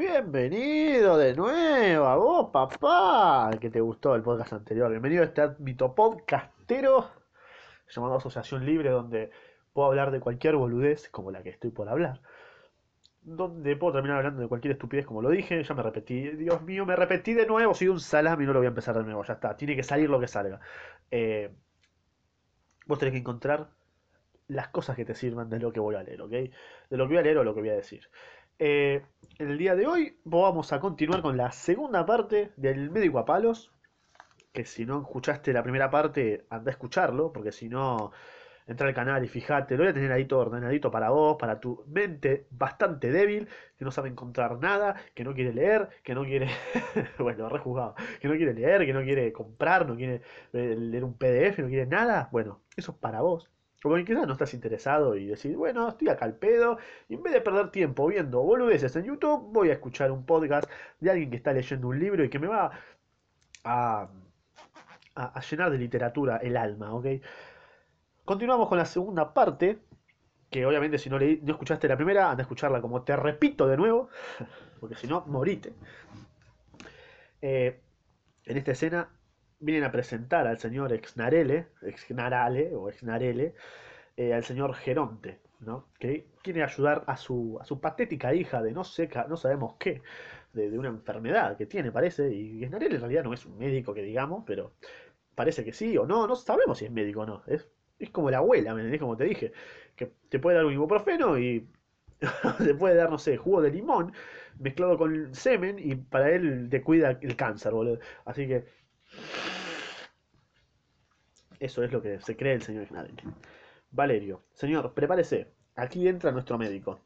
Bienvenido de nuevo a vos, papá, que te gustó el podcast anterior. Bienvenido a este ámbito podcastero llamado Asociación Libre, donde puedo hablar de cualquier boludez, como la que estoy por hablar. Donde puedo terminar hablando de cualquier estupidez, como lo dije. Ya me repetí. Dios mío, me repetí de nuevo. Soy un salami no lo voy a empezar de nuevo. Ya está. Tiene que salir lo que salga. Eh, vos tenés que encontrar las cosas que te sirvan de lo que voy a leer, ¿ok? De lo que voy a leer o lo que voy a decir. Eh, el día de hoy vamos a continuar con la segunda parte del médico a palos. Que si no escuchaste la primera parte, anda a escucharlo, porque si no, entra al canal y fíjate, lo voy a tener ahí todo ordenadito para vos, para tu mente bastante débil, que no sabe encontrar nada, que no quiere leer, que no quiere, bueno, rejugado, que no quiere leer, que no quiere comprar, no quiere eh, leer un PDF, no quiere nada. Bueno, eso es para vos. Como que quizás no estás interesado y decís, bueno, estoy acá al pedo, y en vez de perder tiempo viendo boludeces en YouTube, voy a escuchar un podcast de alguien que está leyendo un libro y que me va a, a, a llenar de literatura el alma, ¿ok? Continuamos con la segunda parte, que obviamente si no, leí, no escuchaste la primera, anda a escucharla como te repito de nuevo, porque si no, morite. Eh, en esta escena vienen a presentar al señor Exnarele, Exnarale o Exnarele, eh, al señor Geronte, ¿no? que quiere ayudar a su, a su patética hija de no sé, no sabemos qué, de, de una enfermedad que tiene, parece, y Exnarele en realidad no es un médico que digamos, pero parece que sí o no, no sabemos si es médico o no, es, es como la abuela, ¿me entendés? Como te dije, que te puede dar un ibuprofeno y te puede dar, no sé, jugo de limón mezclado con semen y para él te cuida el cáncer, boludo. Así que eso es lo que se cree el señor Schneider. Valerio, señor, prepárese. Aquí entra nuestro médico.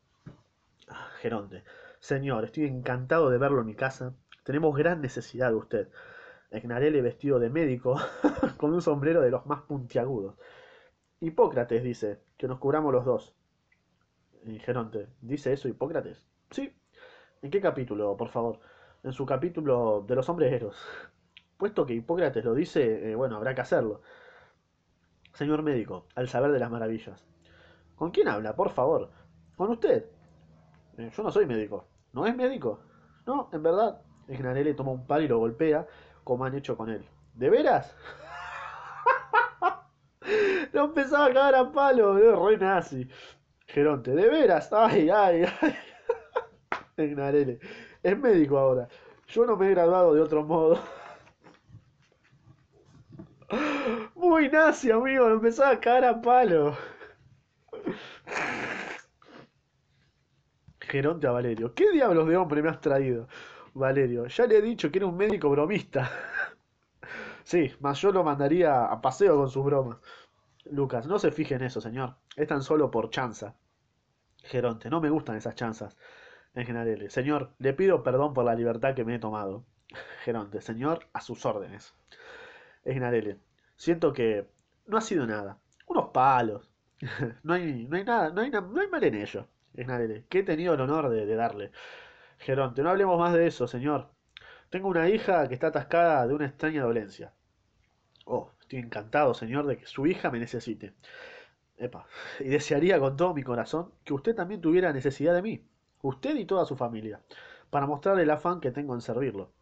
Ah, Geronte, señor, estoy encantado de verlo en mi casa. Tenemos gran necesidad de usted. Ignarele vestido de médico, con un sombrero de los más puntiagudos. Hipócrates dice que nos cubramos los dos. Geronte, ¿dice eso Hipócrates? Sí. ¿En qué capítulo, por favor? En su capítulo de los sombreros. Puesto que Hipócrates lo dice, eh, bueno, habrá que hacerlo. Señor médico, al saber de las maravillas. ¿Con quién habla, por favor? Con usted. Eh, yo no soy médico. ¿No es médico? No, en verdad. Ignarele toma un palo y lo golpea, como han hecho con él. ¿De veras? lo empezaba a cagar a palo, boludo, re nazi. Geronte, ¿de veras? Ay, ay, ay. Ignarele. Es médico ahora. Yo no me he graduado de otro modo. Muy nazi, amigo, lo empezaba a cagar a palo. Geronte a Valerio. ¿Qué diablos de hombre me has traído? Valerio, ya le he dicho que era un médico bromista. sí, más yo lo mandaría a paseo con sus bromas. Lucas, no se fije en eso, señor. Es tan solo por chanza. Geronte, no me gustan esas chanzas. En general, señor, le pido perdón por la libertad que me he tomado. Geronte, señor, a sus órdenes. Esnarele, siento que no ha sido nada. Unos palos. no, hay, no hay nada, no hay, no hay mal en ello. Esnarele, que he tenido el honor de, de darle. Geronte, no hablemos más de eso, señor. Tengo una hija que está atascada de una extraña dolencia. Oh, estoy encantado, señor, de que su hija me necesite. Epa, y desearía con todo mi corazón que usted también tuviera necesidad de mí, usted y toda su familia, para mostrar el afán que tengo en servirlo.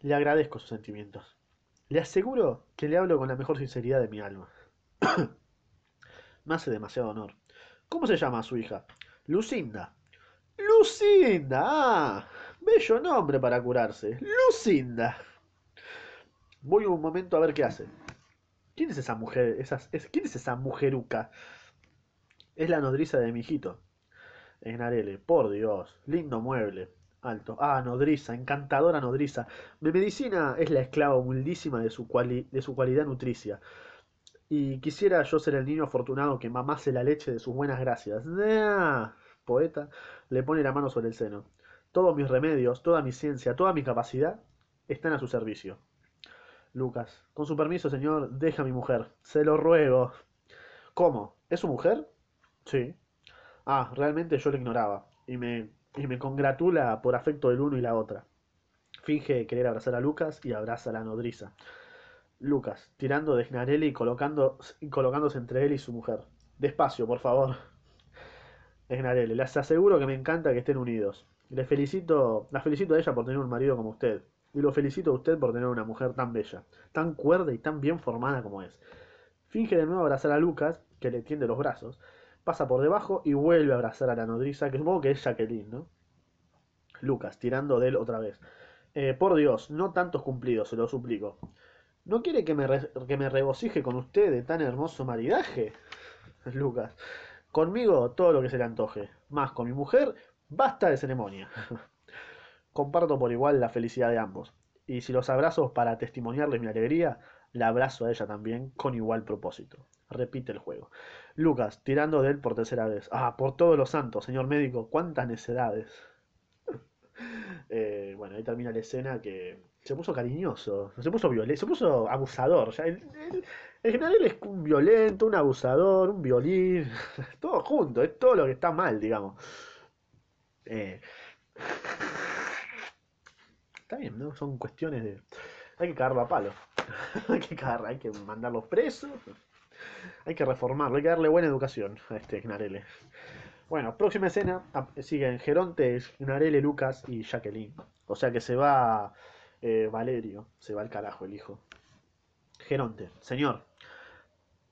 Le agradezco sus sentimientos. Le aseguro que le hablo con la mejor sinceridad de mi alma. me hace demasiado honor. ¿Cómo se llama su hija? Lucinda. Lucinda. Ah, bello nombre para curarse. Lucinda. Voy un momento a ver qué hace. ¿Quién es esa mujer? Es, ¿Quién es esa mujeruca? Es la nodriza de mi hijito. Enarele, por Dios, lindo mueble. Alto. Ah, nodriza, encantadora nodriza. Mi medicina es la esclava humildísima de su, cuali, de su cualidad nutricia. Y quisiera yo ser el niño afortunado que mamase la leche de sus buenas gracias. ¡Ah! Poeta le pone la mano sobre el seno. Todos mis remedios, toda mi ciencia, toda mi capacidad están a su servicio. Lucas, con su permiso, señor, deja a mi mujer. Se lo ruego. ¿Cómo? ¿Es su mujer? Sí. Ah, realmente yo lo ignoraba. Y me, y me congratula por afecto del uno y la otra. Finge querer abrazar a Lucas y abraza a la nodriza. Lucas, tirando de Gnarelli y, colocándose entre él y su mujer. Despacio, por favor. Gnarelli, les aseguro que me encanta que estén unidos. Le felicito, la felicito a ella por tener un marido como usted. Y lo felicito a usted por tener una mujer tan bella, tan cuerda y tan bien formada como es. Finge de nuevo abrazar a Lucas, que le tiende los brazos, pasa por debajo y vuelve a abrazar a la nodriza, que supongo que es Jacqueline, ¿no? Lucas, tirando de él otra vez. Eh, por Dios, no tantos cumplidos, se lo suplico. ¿No quiere que me, que me regocije con usted de tan hermoso maridaje? Lucas. Conmigo todo lo que se le antoje. Más con mi mujer, basta de ceremonia. Comparto por igual la felicidad de ambos. Y si los abrazos para testimoniarles mi alegría, la abrazo a ella también con igual propósito. Repite el juego. Lucas, tirando de él por tercera vez. Ah, por todos los santos, señor médico, cuántas necedades. Eh, bueno, ahí termina la escena que se puso cariñoso, se puso violento, se puso abusador. Ya, el, general es un violento, un abusador, un violín, todo junto, es todo lo que está mal, digamos. Eh, está bien, ¿no? Son cuestiones de... Hay que cagarlo a palo. hay que cagar, hay que mandarlos presos. Hay que reformarlo, hay que darle buena educación a este Gnarele. Bueno, próxima escena siguen Geronte, Gnarele, Lucas y Jacqueline. O sea que se va eh, Valerio, se va al carajo el hijo. Geronte, señor,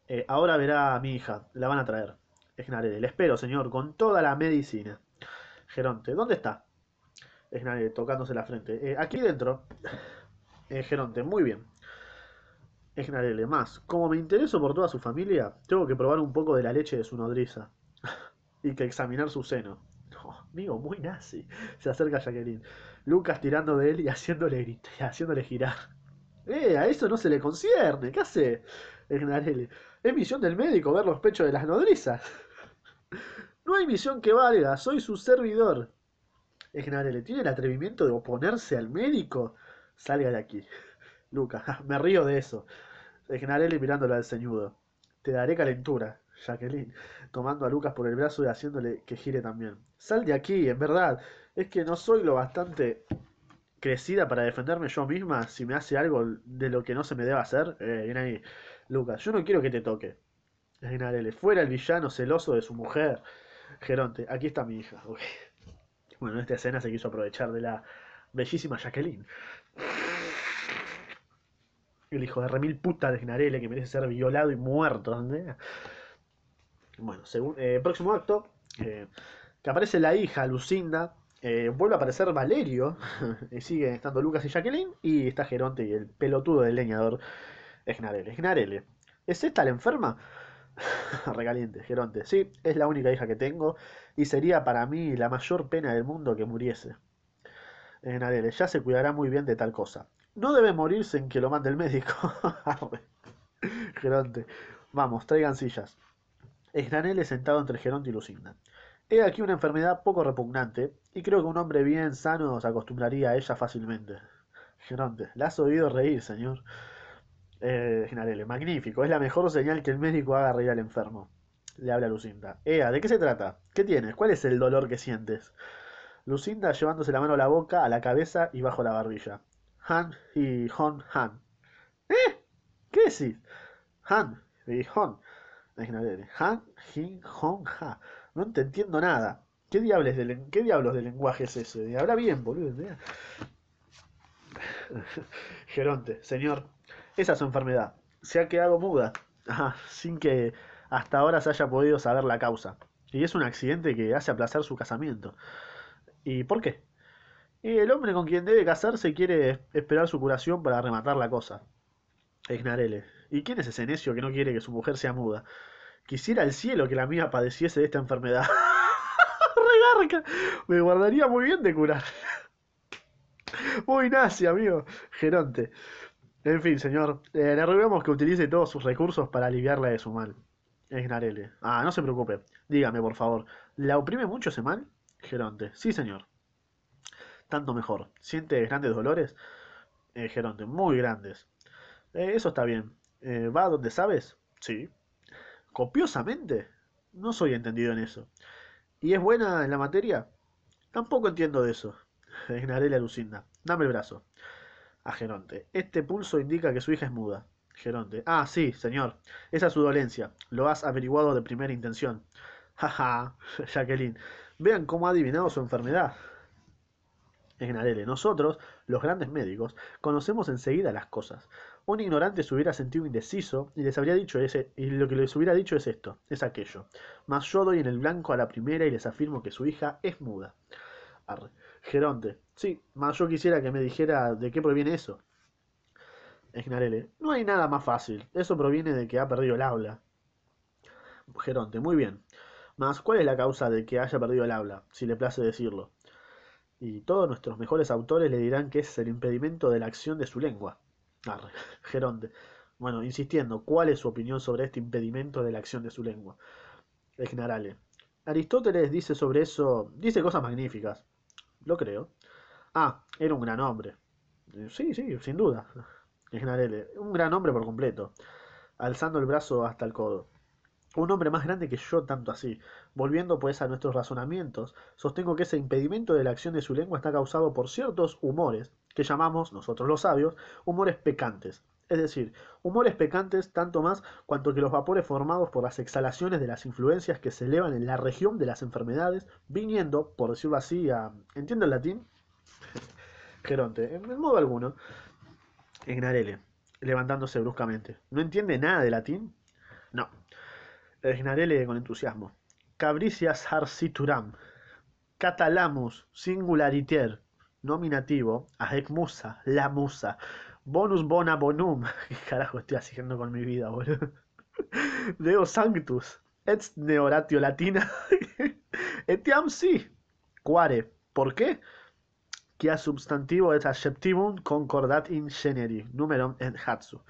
eh, ahora verá a mi hija, la van a traer. Gnarele, le espero, señor, con toda la medicina. Geronte, ¿dónde está? Gnarele, tocándose la frente. Eh, aquí dentro. Geronte, muy bien. Gnarele, más, como me intereso por toda su familia, tengo que probar un poco de la leche de su nodriza. y que examinar su seno. amigo, muy nazi. Se acerca Jacqueline. Lucas tirando de él y haciéndole gritar, haciéndole girar. ¡Eh! A eso no se le concierne. ¿Qué hace? Gnarele. Es misión del médico ver los pechos de las nodrizas. No hay misión que valga, soy su servidor. Gnarele. ¿Tiene el atrevimiento de oponerse al médico? Salga de aquí. Lucas, me río de eso. Gnarele mirándolo al ceñudo. Te daré calentura. Jacqueline, tomando a Lucas por el brazo y haciéndole que gire también. Sal de aquí, en verdad. Es que no soy lo bastante crecida para defenderme yo misma si me hace algo de lo que no se me debe hacer. Eh, ahí. Lucas, yo no quiero que te toque. Gnarele, fuera el villano celoso de su mujer. Geronte, aquí está mi hija. Bueno, esta escena se quiso aprovechar de la bellísima Jacqueline. El hijo de remil puta de Gnarele que merece ser violado y muerto. Bueno, según, eh, próximo acto, eh, que aparece la hija, Lucinda, eh, vuelve a aparecer Valerio, y sigue estando Lucas y Jacqueline, y está Geronte y el pelotudo del leñador Esnarele. Esnarele, ¿es esta la enferma? Recaliente, Geronte. Sí, es la única hija que tengo, y sería para mí la mayor pena del mundo que muriese. Esnarele, ya se cuidará muy bien de tal cosa. No debe morirse en que lo mande el médico. Geronte, vamos, traigan sillas. Esgranel sentado entre Geronte y Lucinda. He aquí una enfermedad poco repugnante, y creo que un hombre bien sano se acostumbraría a ella fácilmente. Geronte, la has oído reír, señor. Eh, magnífico, es la mejor señal que el médico haga reír al enfermo. Le habla Lucinda. Ea, ¿de qué se trata? ¿Qué tienes? ¿Cuál es el dolor que sientes? Lucinda llevándose la mano a la boca, a la cabeza y bajo la barbilla. Han y Hon Han. ¿Eh? ¿Qué decís? Han y Hon. Han, Jin, Hong, Ha. No te entiendo nada. ¿Qué diablos de, ¿Qué diablos de lenguaje es ese? Habla bien, boludo. Geronte, señor, esa es su enfermedad. Se ha quedado muda, sin que hasta ahora se haya podido saber la causa. Y es un accidente que hace aplazar su casamiento. ¿Y por qué? Y el hombre con quien debe casarse quiere esperar su curación para rematar la cosa. Ignarele. ¿Y quién es ese necio que no quiere que su mujer sea muda? Quisiera el cielo que la mía padeciese de esta enfermedad. Regarca. Me guardaría muy bien de curar. muy nazi, amigo. Geronte. En fin, señor. Eh, le rogamos que utilice todos sus recursos para aliviarla de su mal. Ignarele. Ah, no se preocupe. Dígame, por favor. ¿La oprime mucho ese mal? Geronte. Sí, señor. Tanto mejor. ¿Siente grandes dolores? Eh, Geronte. Muy grandes. Eh, eso está bien. Eh, ¿Va donde sabes? Sí. ¿Copiosamente? No soy entendido en eso. ¿Y es buena en la materia? Tampoco entiendo de eso. Ignaré la Lucinda. Dame el brazo. A Geronte. Este pulso indica que su hija es muda. Geronte. Ah, sí, señor. Esa es su dolencia. Lo has averiguado de primera intención. Jaja, Jacqueline. Vean cómo ha adivinado su enfermedad. Esgnarele, nosotros, los grandes médicos, conocemos enseguida las cosas. Un ignorante se hubiera sentido indeciso y les habría dicho ese, y lo que les hubiera dicho es esto, es aquello. Mas yo doy en el blanco a la primera y les afirmo que su hija es muda. Arre. Geronte, sí, mas yo quisiera que me dijera de qué proviene eso. Esgnarele, no hay nada más fácil, eso proviene de que ha perdido el habla. Geronte, muy bien. Mas, ¿cuál es la causa de que haya perdido el habla, si le place decirlo? Y todos nuestros mejores autores le dirán que es el impedimento de la acción de su lengua. Arre. Geronte. Bueno, insistiendo, ¿cuál es su opinión sobre este impedimento de la acción de su lengua? Esgnarale. Aristóteles dice sobre eso, dice cosas magníficas. Lo creo. Ah, era un gran hombre. Sí, sí, sin duda. Esgnarele. Un gran hombre por completo. Alzando el brazo hasta el codo. Un hombre más grande que yo, tanto así. Volviendo pues a nuestros razonamientos, sostengo que ese impedimento de la acción de su lengua está causado por ciertos humores, que llamamos, nosotros los sabios, humores pecantes. Es decir, humores pecantes tanto más cuanto que los vapores formados por las exhalaciones de las influencias que se elevan en la región de las enfermedades, viniendo, por decirlo así, a... ¿Entiende el latín? Geronte, en modo alguno. Ignarele, levantándose bruscamente. ¿No entiende nada de latín? No. Ignarele con entusiasmo. Cabricias arcituram. Catalamus singulariter nominativo, ahec musa, la musa, bonus bona bonum, ¿qué carajo estoy haciendo con mi vida, boludo? Deo sanctus, et neoratio latina, etiam si, quare, ¿por qué? Quia substantivo et adjectivum concordat in generi, numerum et hatsu.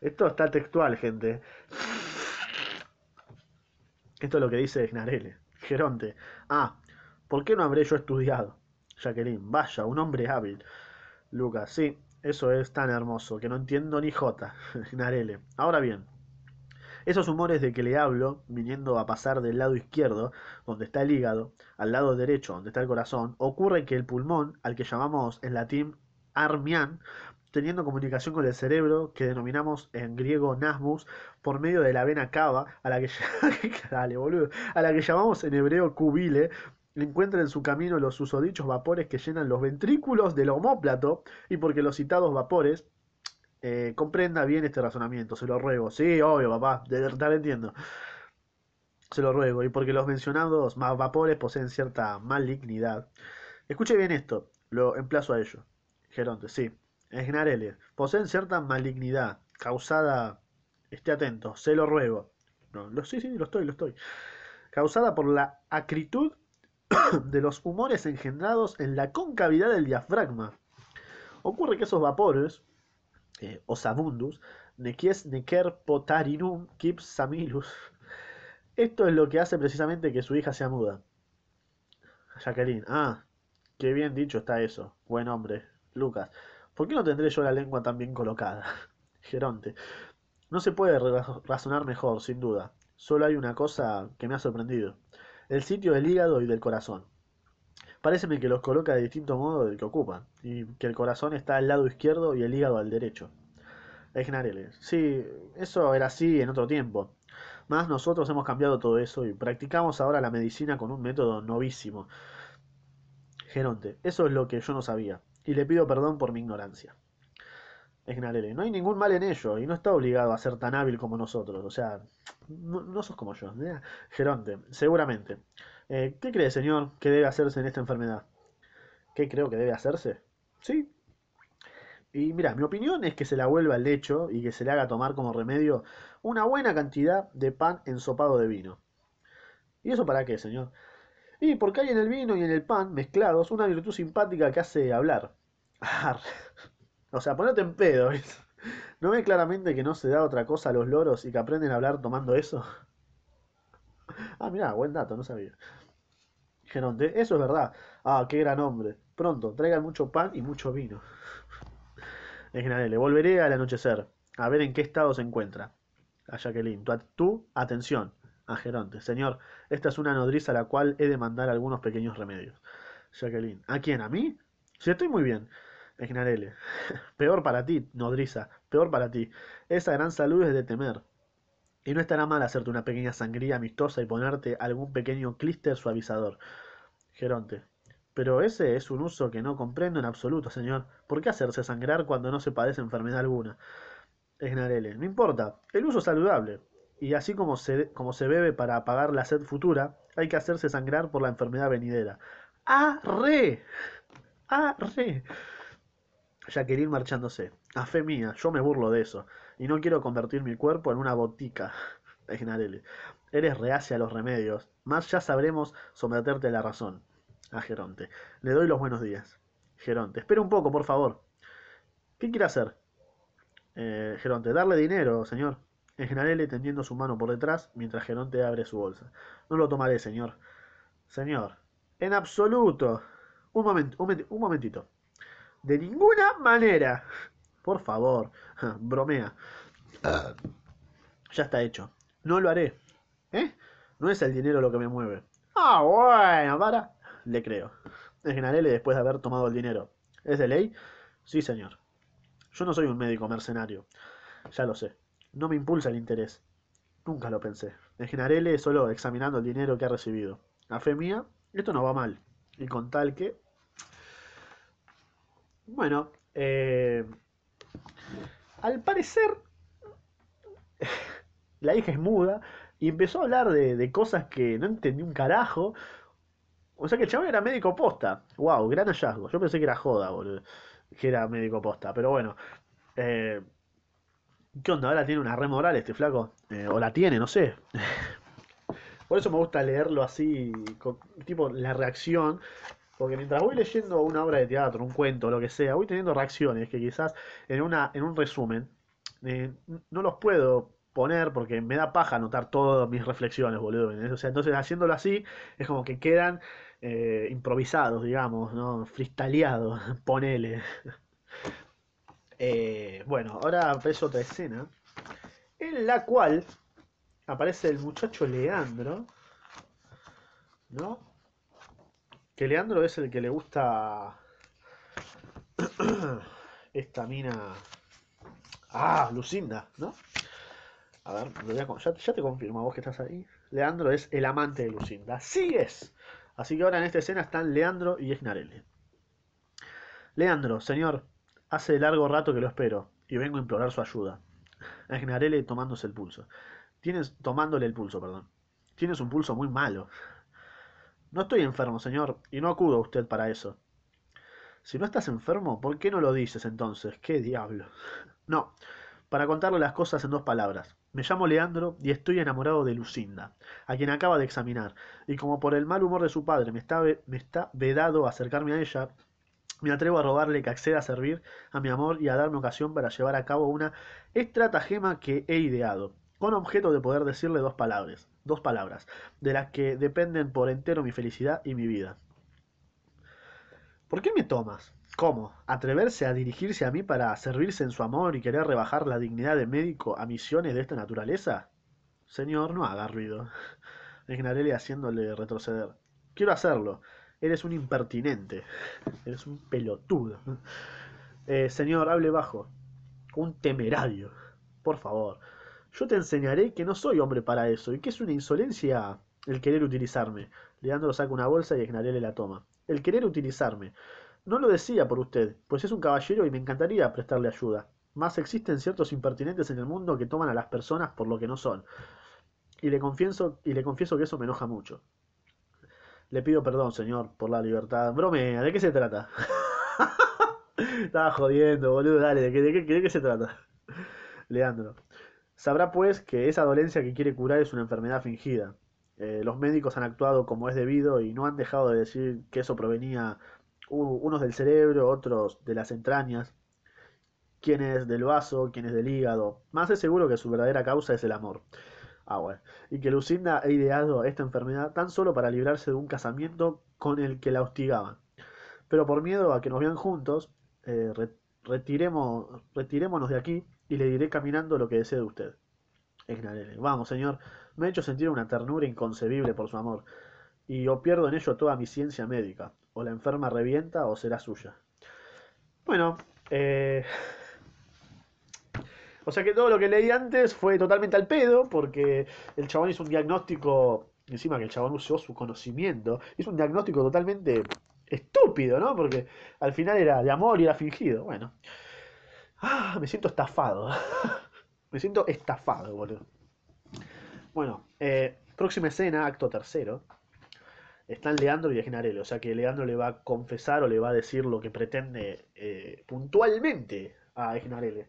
Esto está textual, gente. Esto es lo que dice Gnarele. Geronte. Ah, ¿Por qué no habré yo estudiado? Jacqueline, vaya, un hombre hábil. Lucas, sí, eso es tan hermoso, que no entiendo ni jota. Narele. Ahora bien, esos humores de que le hablo, viniendo a pasar del lado izquierdo, donde está el hígado, al lado derecho, donde está el corazón, ocurre que el pulmón, al que llamamos en latín armian, teniendo comunicación con el cerebro, que denominamos en griego nasmus, por medio de la vena cava, a la que, a la que llamamos en hebreo cubile, encuentra en su camino los susodichos vapores que llenan los ventrículos del homóplato y porque los citados vapores eh, comprenda bien este razonamiento, se lo ruego. Sí, obvio, papá, verdad entiendo. Se lo ruego, y porque los mencionados vapores poseen cierta malignidad. Escuche bien esto, lo emplazo a ello. Geronte, sí. Esgnarele, poseen cierta malignidad causada, esté atento, se lo ruego. No, lo, sí, sí, lo estoy, lo estoy. Causada por la acritud de los humores engendrados en la concavidad del diafragma. Ocurre que esos vapores, eh, osabundus, nequies nequer potarinum kip samilus, esto es lo que hace precisamente que su hija sea muda. Jacqueline, ah, qué bien dicho está eso. Buen hombre. Lucas, ¿por qué no tendré yo la lengua tan bien colocada? Geronte, no se puede razonar mejor, sin duda. Solo hay una cosa que me ha sorprendido el sitio del hígado y del corazón. Pareceme que los coloca de distinto modo del que ocupan, y que el corazón está al lado izquierdo y el hígado al derecho. Ejnarele. Sí, eso era así en otro tiempo. Más nosotros hemos cambiado todo eso y practicamos ahora la medicina con un método novísimo. Geronte, eso es lo que yo no sabía, y le pido perdón por mi ignorancia. Esgnarele, no hay ningún mal en ello, y no está obligado a ser tan hábil como nosotros, o sea, no, sos como yo. ¿eh? Geronte, seguramente. Eh, ¿Qué cree, señor, que debe hacerse en esta enfermedad? ¿Qué creo que debe hacerse? Sí. Y mira, mi opinión es que se la vuelva al lecho y que se le haga tomar como remedio una buena cantidad de pan ensopado de vino. ¿Y eso para qué, señor? Y porque hay en el vino y en el pan mezclados una virtud simpática que hace hablar. O sea, ponete en pedo. ¿No ve claramente que no se da otra cosa a los loros y que aprenden a hablar tomando eso? Ah, mira, buen dato, no sabía. Geronte, eso es verdad. Ah, qué gran hombre. Pronto, traigan mucho pan y mucho vino. le volveré al anochecer, a ver en qué estado se encuentra. A Jacqueline, tú, atención. A Geronte, señor, esta es una nodriza a la cual he de mandar algunos pequeños remedios. Jacqueline, ¿a quién? ¿A mí? Si estoy muy bien. Egnarele. Peor para ti, nodriza, peor para ti. Esa gran salud es de temer. Y no estará mal hacerte una pequeña sangría amistosa y ponerte algún pequeño clíster suavizador. Geronte. Pero ese es un uso que no comprendo en absoluto, señor. ¿Por qué hacerse sangrar cuando no se padece enfermedad alguna? Esnarele. No importa. El uso es saludable. Y así como se, como se bebe para apagar la sed futura, hay que hacerse sangrar por la enfermedad venidera. ¡Arre! ¡Arre! Jacqueline marchándose. A fe mía, yo me burlo de eso. Y no quiero convertir mi cuerpo en una botica. Esnarele. Eres reacia a los remedios. Más ya sabremos someterte a la razón. A Geronte. Le doy los buenos días. Geronte. Espera un poco, por favor. ¿Qué quiere hacer? Eh, Geronte. Darle dinero, señor. Esnarele tendiendo su mano por detrás mientras Geronte abre su bolsa. No lo tomaré, señor. Señor. En absoluto. Un momento, un, un momentito. De ninguna manera. Por favor. Bromea. Ya está hecho. No lo haré. ¿Eh? No es el dinero lo que me mueve. Ah, bueno, para. Le creo. Esnarele después de haber tomado el dinero. ¿Es de ley? Sí, señor. Yo no soy un médico mercenario. Ya lo sé. No me impulsa el interés. Nunca lo pensé. Esnarele solo examinando el dinero que ha recibido. A fe mía, esto no va mal. Y con tal que... Bueno, eh... al parecer la hija es muda y empezó a hablar de, de, cosas que no entendí un carajo. O sea que el chabón era médico posta. Wow, gran hallazgo. Yo pensé que era joda, boludo. Que era médico posta. Pero bueno. Eh, ¿Qué onda? Ahora tiene una re moral este flaco. Eh, o la tiene, no sé. Por eso me gusta leerlo así, tipo la reacción. Porque mientras voy leyendo una obra de teatro, un cuento, lo que sea, voy teniendo reacciones que quizás en, una, en un resumen eh, no los puedo poner porque me da paja anotar todas mis reflexiones, boludo. O sea, entonces haciéndolo así es como que quedan eh, improvisados, digamos, ¿no? Freestyleados, ponele. Eh, bueno, ahora aparece otra escena en la cual aparece el muchacho Leandro, ¿no? Que Leandro es el que le gusta esta mina. Ah, Lucinda, ¿no? A ver, ya, te confirmo, vos que estás ahí. Leandro es el amante de Lucinda. Sí es. Así que ahora en esta escena están Leandro y Esnarele. Leandro, señor, hace largo rato que lo espero y vengo a implorar su ayuda. Esnarele tomándose el pulso. Tienes, tomándole el pulso, perdón. Tienes un pulso muy malo. No estoy enfermo, señor, y no acudo a usted para eso. Si no estás enfermo, ¿por qué no lo dices entonces? ¿Qué diablo? No, para contarle las cosas en dos palabras. Me llamo Leandro y estoy enamorado de Lucinda, a quien acaba de examinar, y como por el mal humor de su padre me está, me está vedado acercarme a ella, me atrevo a robarle que acceda a servir a mi amor y a darme ocasión para llevar a cabo una estratagema que he ideado, con objeto de poder decirle dos palabras, dos palabras, de las que dependen por entero mi felicidad y mi vida. ¿Por qué me tomas? ¿Cómo? ¿Atreverse a dirigirse a mí para servirse en su amor y querer rebajar la dignidad de médico a misiones de esta naturaleza? Señor, no haga ruido. Ignarele haciéndole retroceder. Quiero hacerlo. Eres un impertinente. Eres un pelotudo. Eh, señor, hable bajo. Un temerario. Por favor. Yo te enseñaré que no soy hombre para eso y que es una insolencia el querer utilizarme. Leandro saca una bolsa y Ignarele la toma. El querer utilizarme. No lo decía por usted, pues es un caballero y me encantaría prestarle ayuda. Mas existen ciertos impertinentes en el mundo que toman a las personas por lo que no son. Y le confieso, y le confieso que eso me enoja mucho. Le pido perdón, señor, por la libertad. Bromea, ¿de qué se trata? Estaba jodiendo, boludo, dale, ¿de qué, de, qué, ¿de qué se trata? Leandro. Sabrá pues que esa dolencia que quiere curar es una enfermedad fingida. Eh, los médicos han actuado como es debido y no han dejado de decir que eso provenía unos del cerebro, otros de las entrañas, quienes del vaso, quienes del hígado. Más es seguro que su verdadera causa es el amor. Ah, bueno. Y que Lucinda ha ideado esta enfermedad tan solo para librarse de un casamiento con el que la hostigaban. Pero por miedo a que nos vean juntos, eh, retirémonos de aquí y le diré caminando lo que desee de usted. Vamos, señor, me ha hecho sentir una ternura inconcebible por su amor, y yo pierdo en ello toda mi ciencia médica o la enferma revienta o será suya. Bueno, eh... o sea que todo lo que leí antes fue totalmente al pedo, porque el chabón hizo un diagnóstico, encima que el chabón usó su conocimiento, hizo un diagnóstico totalmente estúpido, ¿no? Porque al final era de amor y era fingido. Bueno. Ah, me siento estafado. me siento estafado, boludo. Bueno, eh, próxima escena, acto tercero. Están Leandro y Egnarelli. O sea que Leandro le va a confesar o le va a decir lo que pretende eh, puntualmente a Egnarelli.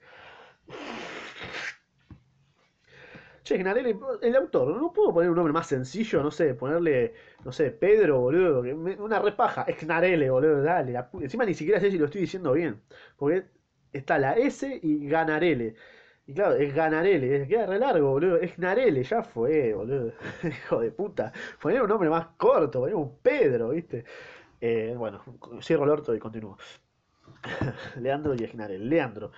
Che, Gnarelli, el autor, ¿no puedo poner un nombre más sencillo? No sé, ponerle, no sé, Pedro, boludo. Una repaja, Egnarelli, boludo, dale. encima ni siquiera sé si lo estoy diciendo bien. Porque está la S y Ganarele. Y claro, es Ganarele, queda re largo, boludo. Es Gnarele, ya fue, boludo. Hijo de puta. Poner un nombre más corto, poner un Pedro, ¿viste? Eh, bueno, cierro el orto y continúo. Leandro y Gnarele. Leandro.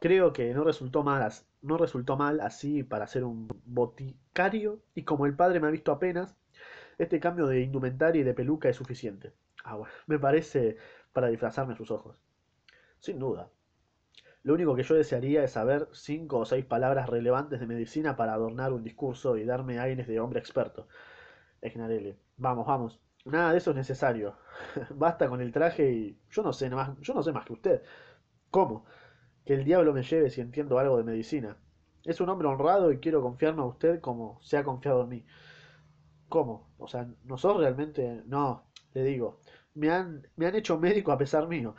Creo que no resultó mal, no resultó mal así para ser un boticario y como el padre me ha visto apenas, este cambio de indumentaria y de peluca es suficiente. Ah, bueno, me parece para disfrazarme sus ojos. Sin duda. Lo único que yo desearía es saber cinco o seis palabras relevantes de medicina para adornar un discurso y darme aires de hombre experto. Egnarelli. Vamos, vamos. Nada de eso es necesario. Basta con el traje y yo no sé más, yo no sé más que usted. ¿Cómo? Que el diablo me lleve si entiendo algo de medicina. Es un hombre honrado y quiero confiarme a usted como se ha confiado en mí. ¿Cómo? O sea, ¿no sos realmente...? No, le digo. Me han, me han hecho médico a pesar mío.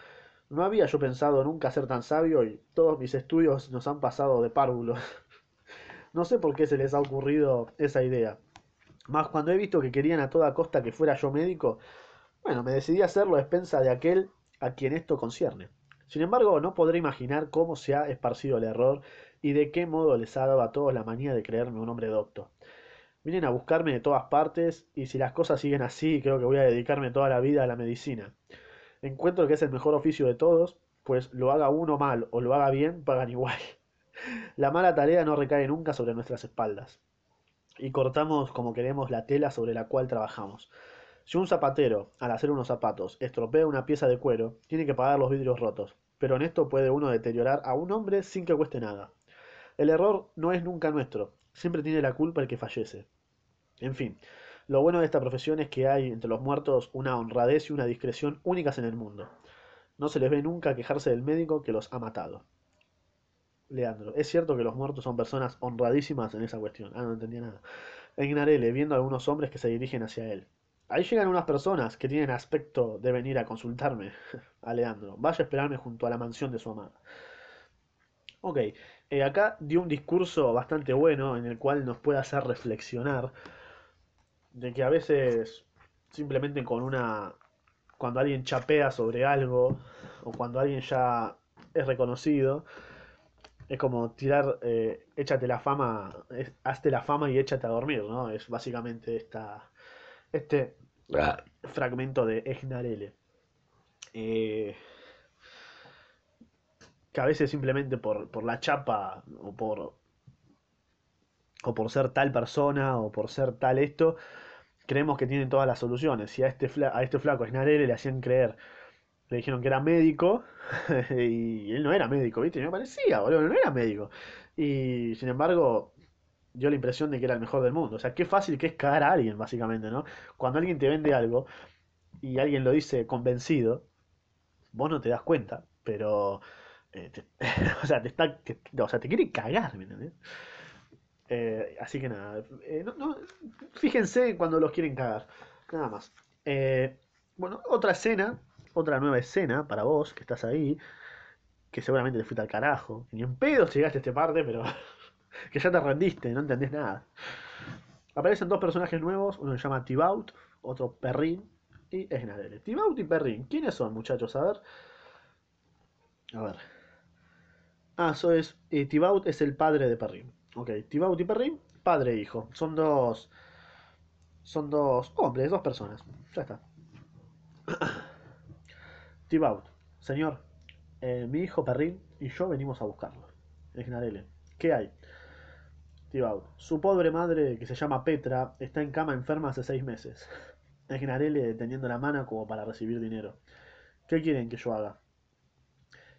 No había yo pensado nunca ser tan sabio y todos mis estudios nos han pasado de párvulos. no sé por qué se les ha ocurrido esa idea. Mas cuando he visto que querían a toda costa que fuera yo médico, bueno, me decidí a hacerlo a expensa de aquel a quien esto concierne. Sin embargo, no podré imaginar cómo se ha esparcido el error y de qué modo les ha dado a todos la manía de creerme un hombre docto. Vienen a buscarme de todas partes y si las cosas siguen así, creo que voy a dedicarme toda la vida a la medicina. Encuentro que es el mejor oficio de todos, pues lo haga uno mal o lo haga bien, pagan igual. La mala tarea no recae nunca sobre nuestras espaldas. Y cortamos como queremos la tela sobre la cual trabajamos. Si un zapatero, al hacer unos zapatos, estropea una pieza de cuero, tiene que pagar los vidrios rotos, pero en esto puede uno deteriorar a un hombre sin que cueste nada. El error no es nunca nuestro, siempre tiene la culpa el que fallece. En fin, lo bueno de esta profesión es que hay entre los muertos una honradez y una discreción únicas en el mundo. No se les ve nunca quejarse del médico que los ha matado. Leandro, es cierto que los muertos son personas honradísimas en esa cuestión. Ah, no entendía nada. Ignarele, viendo a algunos hombres que se dirigen hacia él. Ahí llegan unas personas que tienen aspecto de venir a consultarme, a Leandro. Vaya a esperarme junto a la mansión de su amada. Ok, eh, acá dio un discurso bastante bueno en el cual nos puede hacer reflexionar de que a veces simplemente con una... cuando alguien chapea sobre algo o cuando alguien ya es reconocido, es como tirar, eh, échate la fama, hazte la fama y échate a dormir, ¿no? Es básicamente esta este ah. fragmento de Egnarele. Eh, que a veces simplemente por, por, la chapa o por, o por ser tal persona o por ser tal esto, creemos que tienen todas las soluciones. Y a este, a este flaco Egnarele le hacían creer, le dijeron que era médico y él no era médico, ¿viste? Y me parecía, boludo, no era médico. Y sin embargo, dio la impresión de que era el mejor del mundo. O sea, qué fácil que es cagar a alguien, básicamente, ¿no? Cuando alguien te vende algo y alguien lo dice convencido, vos no te das cuenta, pero... Eh, te o sea, te quiere cagar, ¿me entiendes? Eh, así que nada, eh, no, fíjense cuando los quieren cagar, nada más. bueno, otra escena, otra nueva escena para vos que estás ahí, que seguramente te fuiste al carajo, ni en pedo llegaste a esta parte, pero que ya te rendiste, no entendés nada. Aparecen dos personajes nuevos, uno se llama Tibaut, otro Perrin y Esnadere. Tibaut y Perrin, ¿quiénes son muchachos? A ver. A ver. Ah, eso es. Eh, Tibaut es el padre de Perrin. Ok, Tibaut y Perrin, padre e hijo. Son dos. Son dos hombres, dos personas. Ya está. Tibaut, señor, eh, mi hijo Perrin y yo venimos a buscarlo. Esnarele, ¿qué hay? Su pobre madre, que se llama Petra, está en cama enferma hace seis meses. Es Gnarele teniendo la mano como para recibir dinero. ¿Qué quieren que yo haga?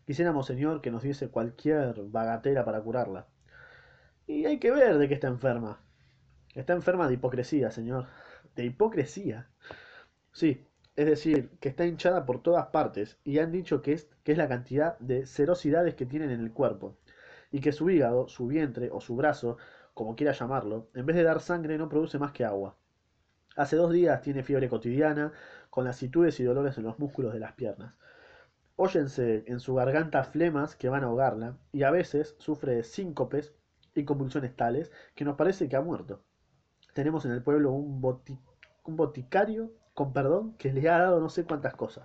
Quisiéramos, señor, que nos diese cualquier bagatela para curarla. Y hay que ver de qué está enferma. Está enferma de hipocresía, señor. ¿De hipocresía? Sí, Es decir, que está hinchada por todas partes y han dicho que es, que es la cantidad de serosidades que tienen en el cuerpo y que su hígado, su vientre o su brazo, como quiera llamarlo, en vez de dar sangre no produce más que agua. Hace dos días tiene fiebre cotidiana, con lasitudes y dolores en los músculos de las piernas. Óyense en su garganta flemas que van a ahogarla, y a veces sufre de síncopes y convulsiones tales que nos parece que ha muerto. Tenemos en el pueblo un, un boticario, con perdón, que le ha dado no sé cuántas cosas.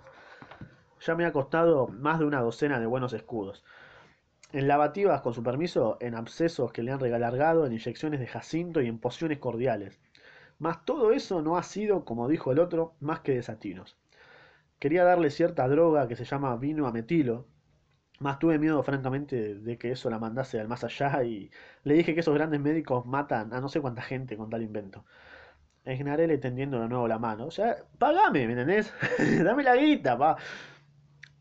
Ya me ha costado más de una docena de buenos escudos. En lavativas, con su permiso, en abscesos que le han regalargado, en inyecciones de jacinto y en pociones cordiales. Mas todo eso no ha sido, como dijo el otro, más que desatinos. Quería darle cierta droga que se llama vino ametilo, mas tuve miedo francamente de que eso la mandase al más allá y le dije que esos grandes médicos matan a no sé cuánta gente con tal invento. Esgnarele tendiendo de nuevo la mano. O sea, pagame, ¿me entendés? Dame la guita, pa.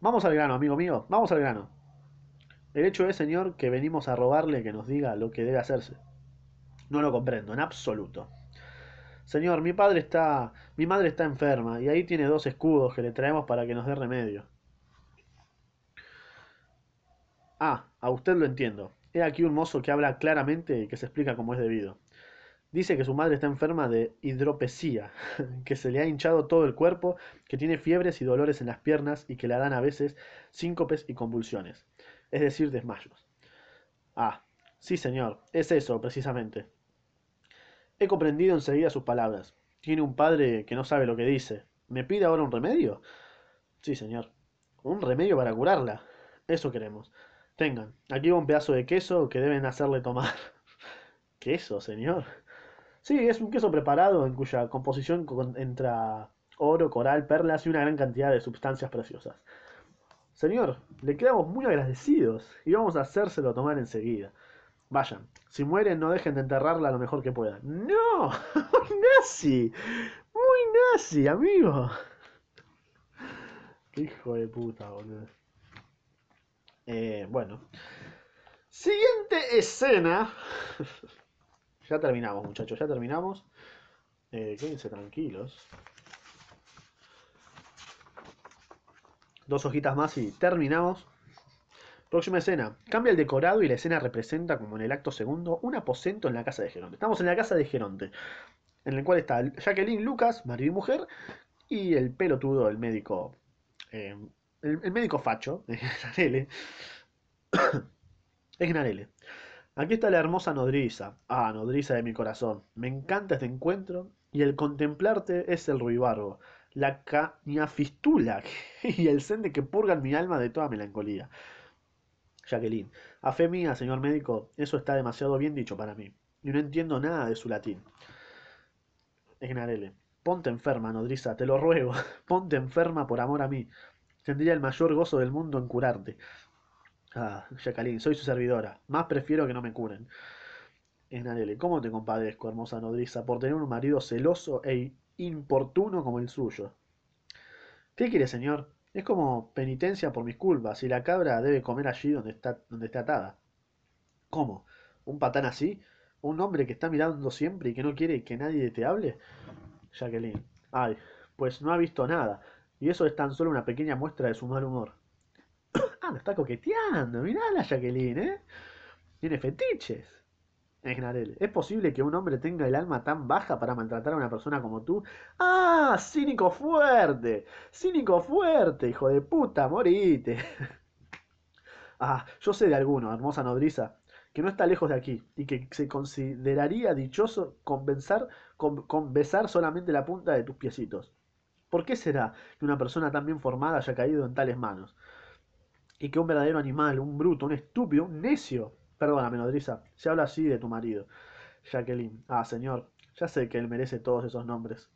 Vamos al grano, amigo mío, vamos al grano. El hecho es, señor, que venimos a robarle que nos diga lo que debe hacerse. No lo comprendo, en absoluto. Señor, mi padre está. mi madre está enferma, y ahí tiene dos escudos que le traemos para que nos dé remedio. Ah, a usted lo entiendo. He aquí un mozo que habla claramente y que se explica como es debido. Dice que su madre está enferma de hidropesía, que se le ha hinchado todo el cuerpo, que tiene fiebres y dolores en las piernas y que le dan a veces síncopes y convulsiones, es decir, desmayos. Ah, sí, señor, es eso, precisamente. He comprendido enseguida sus palabras. Tiene un padre que no sabe lo que dice. ¿Me pide ahora un remedio? Sí, señor. Un remedio para curarla. Eso queremos. Tengan, aquí va un pedazo de queso que deben hacerle tomar. ¿Queso, señor? Sí, es un queso preparado en cuya composición entra oro, coral, perlas y una gran cantidad de sustancias preciosas. Señor, le quedamos muy agradecidos y vamos a hacérselo tomar enseguida. Vayan, si mueren no dejen de enterrarla lo mejor que puedan. No, muy nazi, muy nazi, amigo. Qué hijo de puta, boludo. Eh, bueno. Siguiente escena. ya terminamos, muchachos, ya terminamos. Eh, quédense tranquilos. Dos hojitas más y terminamos. Próxima escena. Cambia el decorado y la escena representa, como en el acto segundo, un aposento en la casa de Geronte. Estamos en la casa de Geronte, en el cual está Jacqueline Lucas, marido y mujer, y el pelotudo, el médico eh, el, médico facho, Gnarele. es. Aquí está la hermosa nodriza. Ah, nodriza de mi corazón. Me encanta este encuentro y el contemplarte es el ruibarbo, la cañafistula y el sende que purgan mi alma de toda melancolía. Jacqueline, a fe mía, señor médico, eso está demasiado bien dicho para mí, y no entiendo nada de su latín. Gnarele, ponte enferma, nodriza, te lo ruego, ponte enferma por amor a mí. Tendría el mayor gozo del mundo en curarte. Ah, Jacqueline, soy su servidora. Más prefiero que no me curen. Esnarele, ¿cómo te compadezco, hermosa nodriza, por tener un marido celoso e importuno como el suyo? ¿Qué quiere, señor? Es como penitencia por mis culpas, y la cabra debe comer allí donde está, donde está atada. ¿Cómo? ¿Un patán así? ¿Un hombre que está mirando siempre y que no quiere que nadie te hable? Jacqueline. Ay, pues no ha visto nada. Y eso es tan solo una pequeña muestra de su mal humor. ah, lo está coqueteando. Mirá la Jacqueline, ¿eh? Tiene fetiches. Es ¿Es posible que un hombre tenga el alma tan baja para maltratar a una persona como tú? ¡Ah! ¡Cínico fuerte! ¡Cínico fuerte! ¡Hijo de puta! ¡Morite! ah, yo sé de alguno, hermosa nodriza, que no está lejos de aquí y que se consideraría dichoso con, con besar solamente la punta de tus piecitos. ¿Por qué será que una persona tan bien formada haya caído en tales manos? Y que un verdadero animal, un bruto, un estúpido, un necio. Perdóname, nodriza, se habla así de tu marido. Jacqueline. Ah, señor, ya sé que él merece todos esos nombres.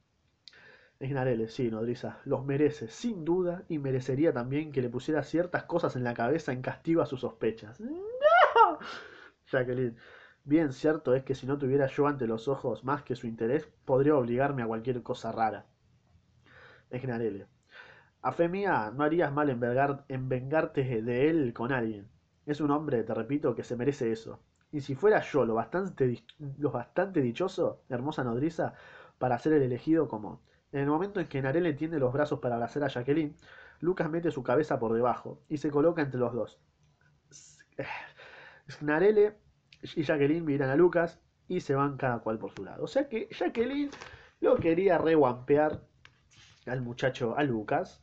Esnarele, sí, nodriza, los merece, sin duda, y merecería también que le pusiera ciertas cosas en la cabeza en castigo a sus sospechas. ¡No! Jacqueline, bien cierto es que si no tuviera yo ante los ojos más que su interés, podría obligarme a cualquier cosa rara. Esgnarele. A fe mía, no harías mal en, en vengarte de él con alguien. Es un hombre, te repito, que se merece eso. Y si fuera yo lo bastante, lo bastante dichoso, hermosa nodriza, para ser el elegido como En el momento en que Narelle tiende los brazos para abrazar a Jacqueline, Lucas mete su cabeza por debajo y se coloca entre los dos. Narelle y Jacqueline miran a Lucas y se van cada cual por su lado. O sea que Jacqueline lo quería reguampear al muchacho, a Lucas.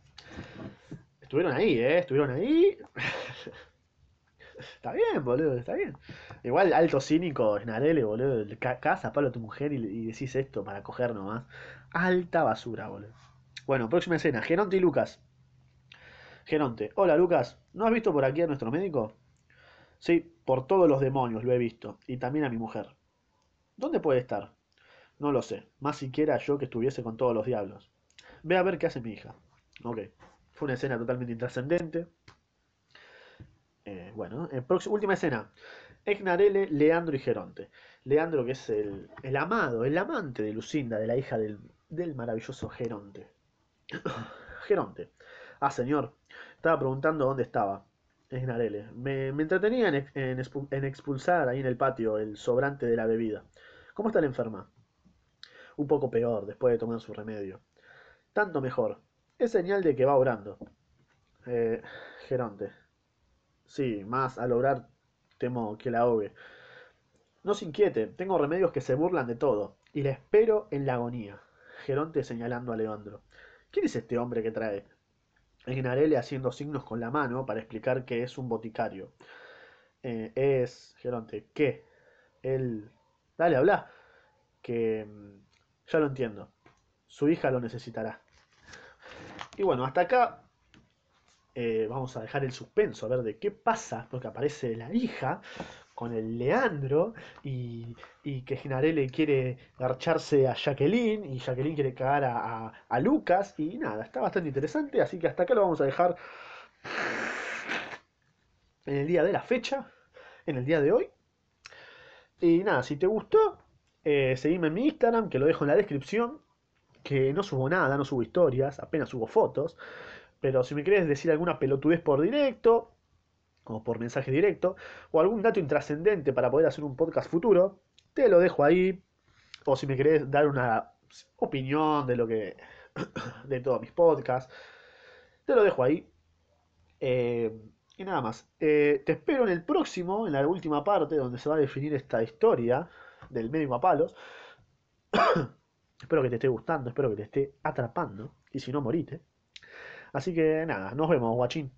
Estuvieron ahí, ¿eh? Estuvieron ahí. está bien, boludo, está bien. Igual alto cínico, Snarele, boludo. Casa palo a tu mujer y, decís esto para coger nomás. Alta basura, boludo. Bueno, próxima escena. Geronte y Lucas. Geronte. Hola, Lucas. ¿No has visto por aquí a nuestro médico? Sí, por todos los demonios lo he visto. Y también a mi mujer. ¿Dónde puede estar? No lo sé. Más siquiera yo que estuviese con todos los diablos. Ve a ver qué hace mi hija. Ok. Fue una escena totalmente intrascendente. Eh, bueno, última escena. Egnarele, Leandro y Geronte. Leandro que es el, amado, el amante de Lucinda, de la hija del, maravilloso Geronte. Geronte. Ah, señor. Estaba preguntando dónde estaba. Egnarele. Me, me entretenía en, en, expulsar ahí en el patio el sobrante de la bebida. ¿Cómo está la enferma? Un poco peor, después de tomar su remedio tanto mejor. Es señal de que va orando. Eh, Geronte. Sí, más al orar temo que la ahogue. No se inquiete, tengo remedios que se burlan de todo, y la espero en la agonía. Geronte señalando a Leandro. ¿Quién es este hombre que trae? Ignarele haciendo signos con la mano para explicar que es un boticario. Eh, es, Geronte, ¿qué? Él... Dale, habla. Que... Mm, ya lo entiendo. Su hija lo necesitará. Y bueno, hasta acá eh, vamos a dejar el suspenso, a ver de qué pasa, porque aparece la hija con el Leandro y, y que Ginarelli quiere garcharse a Jacqueline y Jacqueline quiere cagar a, a, Lucas y nada, está bastante interesante, así que hasta acá lo vamos a dejar en el día de la fecha, en el día de hoy. Y nada, si te gustó, eh, seguime en mi Instagram, que lo dejo en la descripción que no subo nada, no subo historias, apenas subo fotos. Pero si me querés decir alguna pelotudez por directo, o por mensaje directo, o algún dato intrascendente para poder hacer un podcast futuro, te lo dejo ahí. O si me querés dar una opinión de lo que. de todos mis podcasts, te lo dejo ahí. Eh, y nada más. Eh, te espero en el próximo, en la última parte, donde se va a definir esta historia del médico a palos. Espero que te esté gustando, espero que te esté atrapando. Y si no, morite. Así que nada, nos vemos, guachín.